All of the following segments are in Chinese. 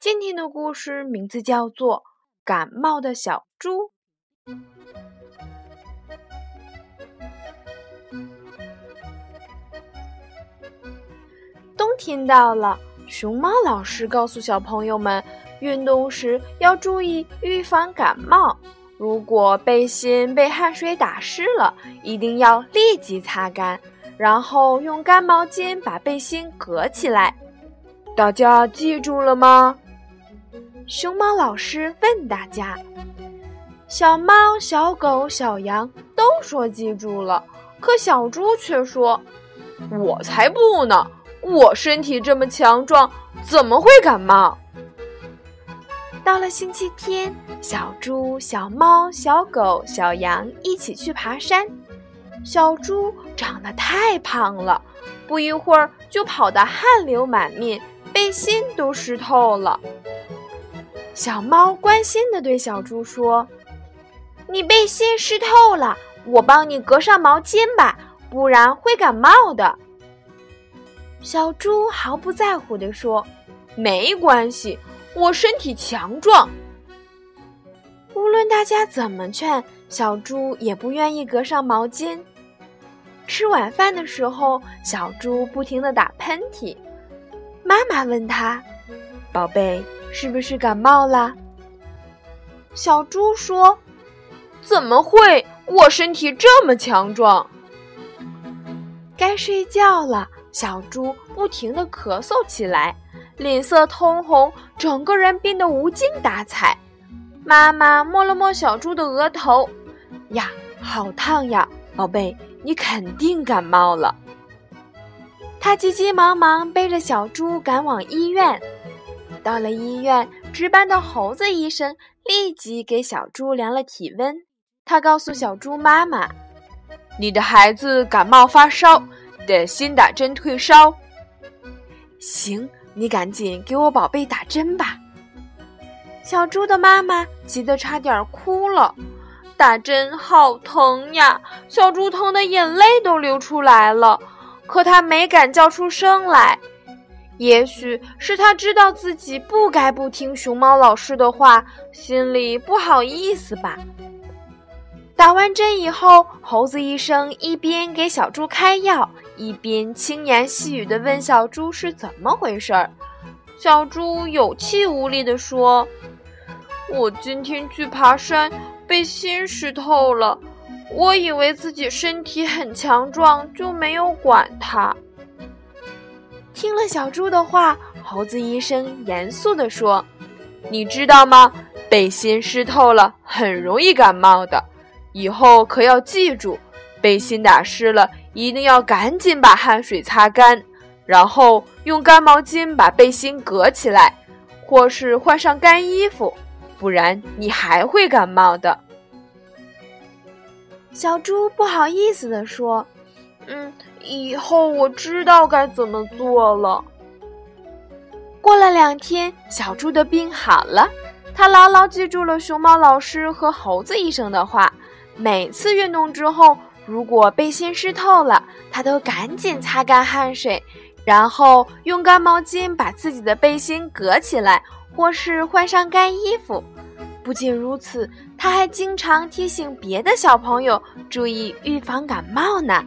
今天的故事名字叫做《感冒的小猪》。冬天到了，熊猫老师告诉小朋友们，运动时要注意预防感冒。如果背心被汗水打湿了，一定要立即擦干，然后用干毛巾把背心隔起来。大家记住了吗？熊猫老师问大家：“小猫、小狗、小羊都说记住了，可小猪却说：‘我才不呢！我身体这么强壮，怎么会感冒？’”到了星期天，小猪、小猫、小狗、小羊一起去爬山。小猪长得太胖了，不一会儿就跑得汗流满面，背心都湿透了。小猫关心地对小猪说：“你背心湿透了，我帮你隔上毛巾吧，不然会感冒的。”小猪毫不在乎地说：“没关系，我身体强壮。”无论大家怎么劝，小猪也不愿意隔上毛巾。吃晚饭的时候，小猪不停地打喷嚏。妈妈问他：“宝贝。”是不是感冒了？小猪说：“怎么会？我身体这么强壮。”该睡觉了，小猪不停地咳嗽起来，脸色通红，整个人变得无精打采。妈妈摸了摸小猪的额头，呀，好烫呀，宝贝，你肯定感冒了。他急急忙忙背着小猪赶往医院。到了医院，值班的猴子医生立即给小猪量了体温。他告诉小猪妈妈：“你的孩子感冒发烧，得先打针退烧。”行，你赶紧给我宝贝打针吧。小猪的妈妈急得差点哭了，打针好疼呀！小猪疼得眼泪都流出来了，可他没敢叫出声来。也许是他知道自己不该不听熊猫老师的话，心里不好意思吧。打完针以后，猴子医生一边给小猪开药，一边轻言细语地问小猪是怎么回事儿。小猪有气无力地说：“我今天去爬山，被心湿透了。我以为自己身体很强壮，就没有管它。”听了小猪的话，猴子医生严肃地说：“你知道吗？背心湿透了很容易感冒的，以后可要记住，背心打湿了一定要赶紧把汗水擦干，然后用干毛巾把背心隔起来，或是换上干衣服，不然你还会感冒的。”小猪不好意思地说：“嗯。”以后我知道该怎么做了。过了两天，小猪的病好了，他牢牢记住了熊猫老师和猴子医生的话。每次运动之后，如果背心湿透了，他都赶紧擦干汗水，然后用干毛巾把自己的背心隔起来，或是换上干衣服。不仅如此，他还经常提醒别的小朋友注意预防感冒呢。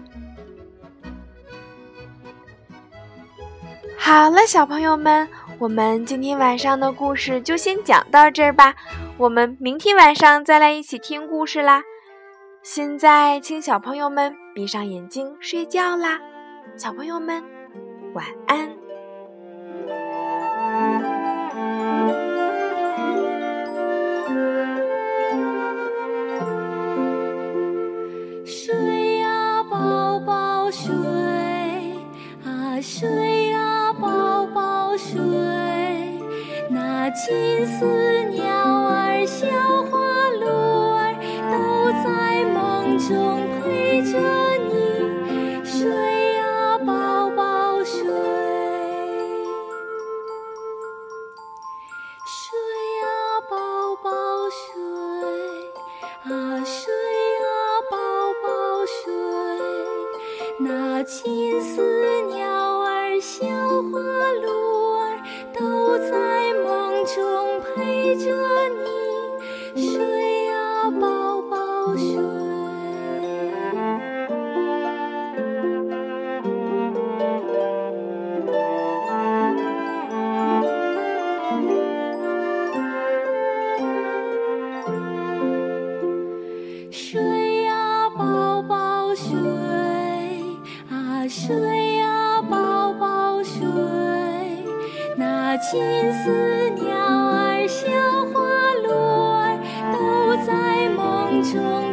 好了，小朋友们，我们今天晚上的故事就先讲到这儿吧。我们明天晚上再来一起听故事啦。现在，请小朋友们闭上眼睛睡觉啦。小朋友们，晚安。金丝鸟。儿、小花鹿儿都在梦中陪着你睡呀，宝宝睡，睡呀，宝宝睡啊，睡呀，宝宝睡，那金丝金丝鸟儿小花鹿儿都在梦中